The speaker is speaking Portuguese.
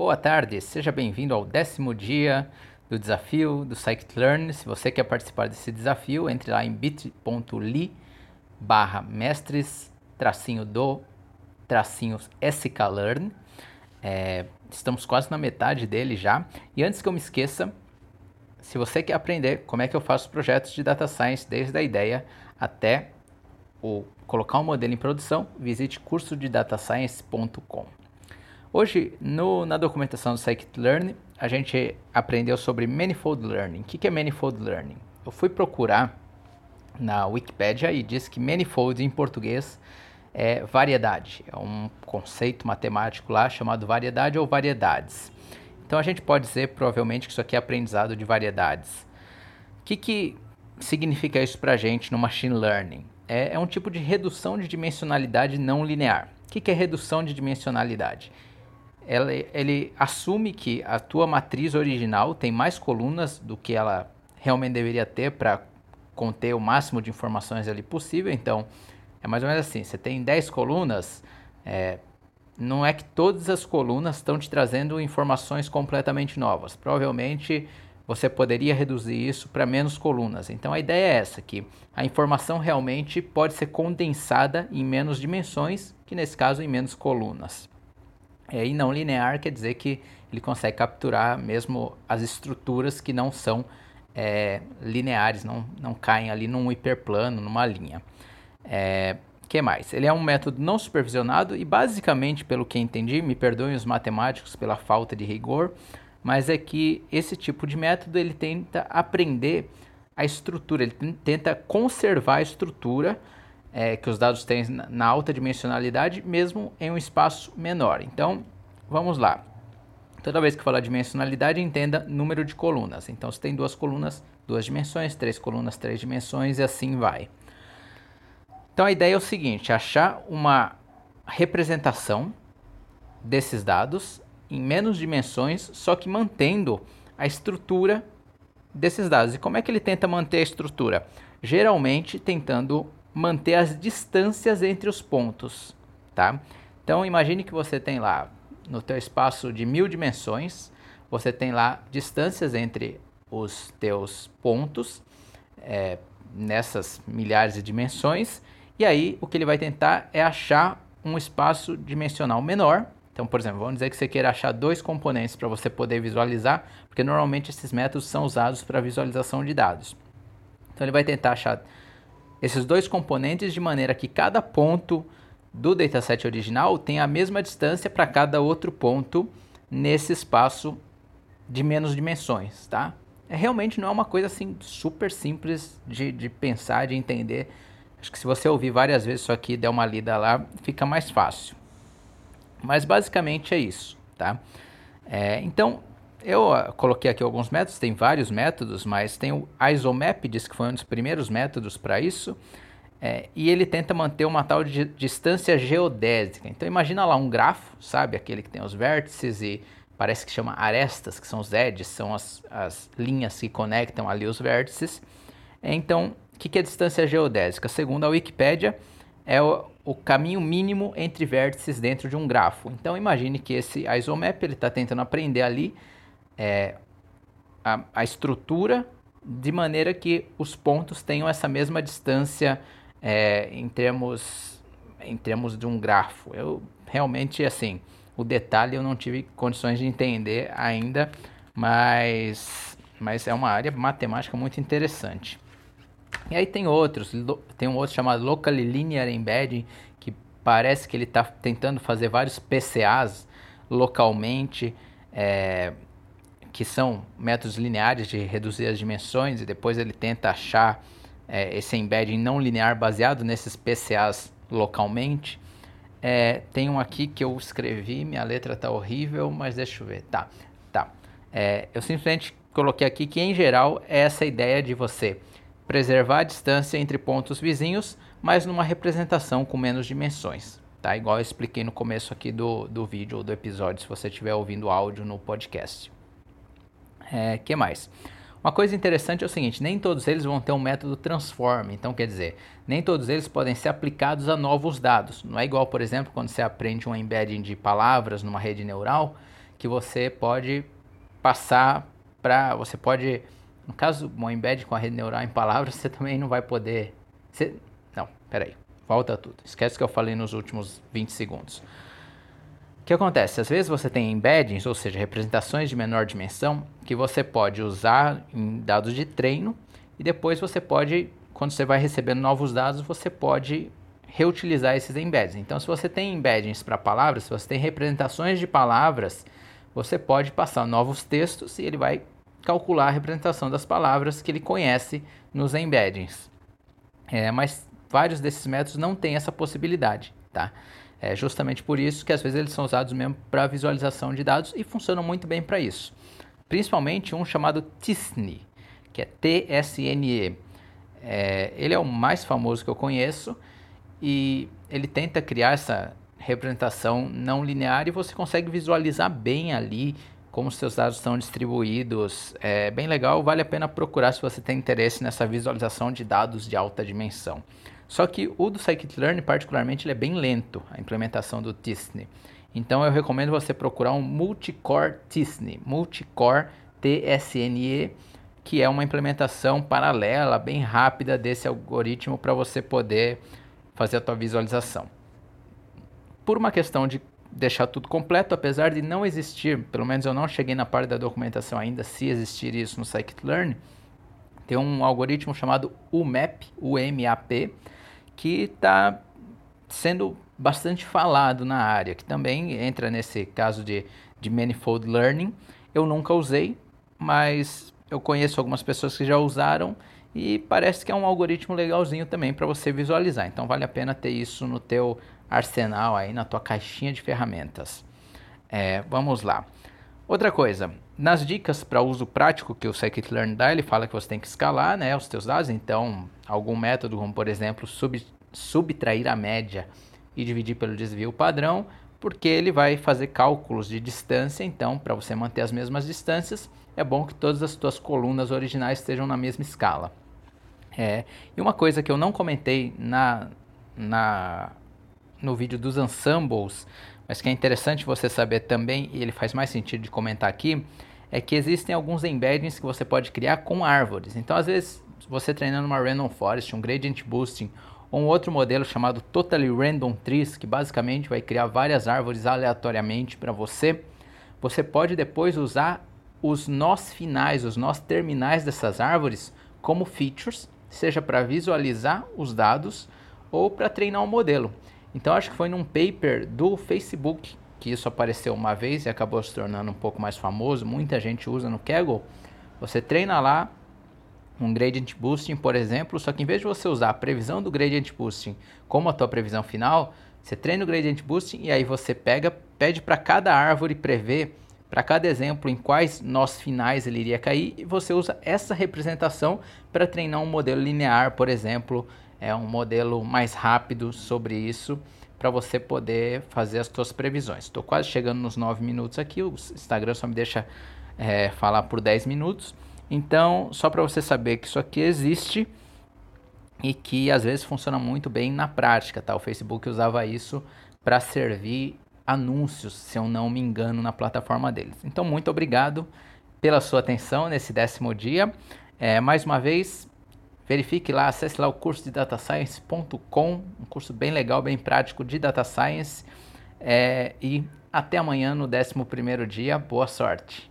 Boa tarde, seja bem-vindo ao décimo dia do desafio do Scikit-Learn. Se você quer participar desse desafio, entre lá em bit.ly barra mestres tracinho do tracinho sklearn. É, estamos quase na metade dele já. E antes que eu me esqueça, se você quer aprender como é que eu faço projetos de data science desde a ideia até o colocar um modelo em produção, visite cursodedataScience.com. Hoje, no, na documentação do Scikit-Learn, a gente aprendeu sobre Manifold Learning. O que, é Manifold Learning? Eu fui procurar na Wikipedia e diz que Manifold em português é variedade. É um conceito matemático lá chamado variedade ou variedades. Então a gente pode dizer provavelmente que isso aqui é aprendizado de variedades. O que, que significa isso para a gente no Machine Learning? É, é, um tipo de redução de dimensionalidade não linear. O que, que é redução de dimensionalidade? Ela, ele assume que a tua matriz original tem mais colunas do que ela realmente deveria ter para conter o máximo de informações ali possível. Então, é mais ou menos assim: você tem 10 colunas, é, não é que todas as colunas estão te trazendo informações completamente novas. Provavelmente você poderia reduzir isso para menos colunas. Então a ideia é essa, que a informação realmente pode ser condensada em menos dimensões, que nesse caso em menos colunas. É, e não linear quer dizer que ele consegue capturar mesmo as estruturas que não são é, lineares, não, não caem ali num hiperplano, numa linha. É, que mais? Ele é um método não supervisionado e basicamente, pelo que entendi, me perdoem os matemáticos pela falta de rigor, mas é que esse tipo de método ele tenta aprender a estrutura, ele tenta conservar a estrutura é, que os dados têm na alta dimensionalidade, mesmo em um espaço menor. Então, vamos lá. Toda vez que falar dimensionalidade, entenda número de colunas. Então, se tem duas colunas, duas dimensões, três colunas, três dimensões e assim vai. Então a ideia é o seguinte: achar uma representação desses dados em menos dimensões, só que mantendo a estrutura desses dados. E como é que ele tenta manter a estrutura? Geralmente tentando manter as distâncias entre os pontos, tá? Então imagine que você tem lá no teu espaço de mil dimensões, você tem lá distâncias entre os teus pontos é, nessas milhares de dimensões e aí o que ele vai tentar é achar um espaço dimensional menor. Então, por exemplo, vamos dizer que você queira achar dois componentes para você poder visualizar, porque normalmente esses métodos são usados para visualização de dados. Então ele vai tentar achar esses dois componentes de maneira que cada ponto do dataset original tenha a mesma distância para cada outro ponto nesse espaço de menos dimensões, tá? É, realmente não é uma coisa assim super simples de, de pensar, de entender. Acho que se você ouvir várias vezes isso aqui e der uma lida lá, fica mais fácil. Mas basicamente é isso, tá? É, então, eu uh, coloquei aqui alguns métodos, tem vários métodos, mas tem o Isomapids, que foi um dos primeiros métodos para isso, é, e ele tenta manter uma tal de distância geodésica. Então imagina lá um grafo, sabe? Aquele que tem os vértices e parece que chama arestas, que são os edges, são as, as linhas que conectam ali os vértices. Então que, que é distância geodésica? Segundo a Wikipédia, é o, o, caminho mínimo entre vértices dentro de um grafo. Então imagine que esse isomap ele está tentando aprender ali é, a, a, estrutura de maneira que os pontos tenham essa mesma distância é, em termos em termos de um grafo. Eu realmente assim o detalhe eu não tive condições de entender ainda, mas mas é uma área matemática muito interessante. E aí tem outros, tem um outro chamado Local Linear Embedding, que parece que ele está tentando fazer vários PCAs localmente, é, que são métodos lineares de reduzir as dimensões, e depois ele tenta achar é, esse embedding não linear baseado nesses PCAs localmente. É, tem um aqui que eu escrevi, minha letra está horrível, mas deixa eu ver. Tá, tá. É, eu simplesmente coloquei aqui que em geral é essa ideia de você preservar a distância entre pontos vizinhos, mas numa representação com menos dimensões. Tá? Igual eu expliquei no começo aqui do, do vídeo ou do episódio, se você estiver ouvindo áudio no podcast. É, que mais? Uma coisa interessante é o seguinte, nem todos eles vão ter um método transform, então quer dizer, nem todos eles podem ser aplicados a novos dados. Não é igual, por exemplo, quando você aprende um embedding de palavras numa rede neural, que você pode passar para. Você pode. No caso, um embed com a rede neural em palavras, você também não vai poder. Você, não, peraí. Volta tudo. Esquece o que eu falei nos últimos 20 segundos. Que acontece? Às vezes você tem embeddings, ou seja, representações de menor dimensão, que você pode usar em dados de treino e depois você pode, quando você vai recebendo novos dados, você pode reutilizar esses embeddings. Então, se você tem embeddings para palavras, se você tem representações de palavras, você pode passar novos textos e ele vai calcular a representação das palavras que ele conhece nos embeddings. É, mas vários desses métodos não têm essa possibilidade, tá? É justamente por isso que às vezes eles são usados mesmo para visualização de dados e funcionam muito bem para isso. Principalmente um chamado TSNE, que é T-S-N-E. É, ele é o mais famoso que eu conheço e ele tenta criar essa representação não linear e você consegue visualizar bem ali como seus dados estão distribuídos. É bem legal, vale a pena procurar se você tem interesse nessa visualização de dados de alta dimensão. Só que o do Scikit-Learn, particularmente, ele é bem lento, a implementação do TISNE. Então eu recomendo você procurar um Multicore TISNE, Multicore TSNE, que é uma implementação paralela, bem rápida desse algoritmo para você poder fazer a tua visualização. Por uma questão de deixar tudo completo, apesar de não existir, pelo menos eu não cheguei na parte da documentação ainda, se existir isso no Scikit-Learn, tem um algoritmo chamado UMAP, UMAP, que está sendo bastante falado na área, que também entra nesse caso de, de Manifold Learning. Eu nunca usei, mas eu conheço algumas pessoas que já usaram e parece que é um algoritmo legalzinho também para você visualizar. Então vale a pena ter isso no teu arsenal aí na tua caixinha de ferramentas. É, vamos lá. Outra coisa, nas dicas para uso prático que o Scikit-Learn dá, ele fala que você tem que escalar né, os teus dados, então algum método como, por exemplo, sub, subtrair a média e dividir pelo desvio padrão, porque ele vai fazer cálculos de distância, então para você manter as mesmas distâncias, é bom que todas as tuas colunas originais estejam na mesma escala. É, e uma coisa que eu não comentei na, na no vídeo dos ensembles, mas que é interessante você saber também, e ele faz mais sentido de comentar aqui, é que existem alguns embeddings que você pode criar com árvores. Então, às vezes, você treinando uma Random Forest, um Gradient Boosting, ou um outro modelo chamado Totally Random Trees, que basicamente vai criar várias árvores aleatoriamente para você, você pode depois usar os nós finais, os nós terminais dessas árvores como features, seja para visualizar os dados ou para treinar um modelo. Então acho que foi num paper do Facebook que isso apareceu uma vez e acabou se tornando um pouco mais famoso. Muita gente usa no Kaggle. Você treina lá um gradient boosting, por exemplo, só que em vez de você usar a previsão do gradient boosting como a tua previsão final, você treina o gradient boosting e aí você pega, pede para cada árvore prever para cada exemplo em quais nós finais ele iria cair e você usa essa representação para treinar um modelo linear, por exemplo, é um modelo mais rápido sobre isso para você poder fazer as suas previsões. Estou quase chegando nos 9 minutos aqui, o Instagram só me deixa é, falar por 10 minutos. Então, só para você saber que isso aqui existe e que às vezes funciona muito bem na prática, tá? O Facebook usava isso para servir anúncios, se eu não me engano, na plataforma deles. Então, muito obrigado pela sua atenção nesse décimo dia. É, mais uma vez, verifique lá, acesse lá o curso de datascience.com, um curso bem legal, bem prático de data science. É, e até amanhã no 11 dia. Boa sorte!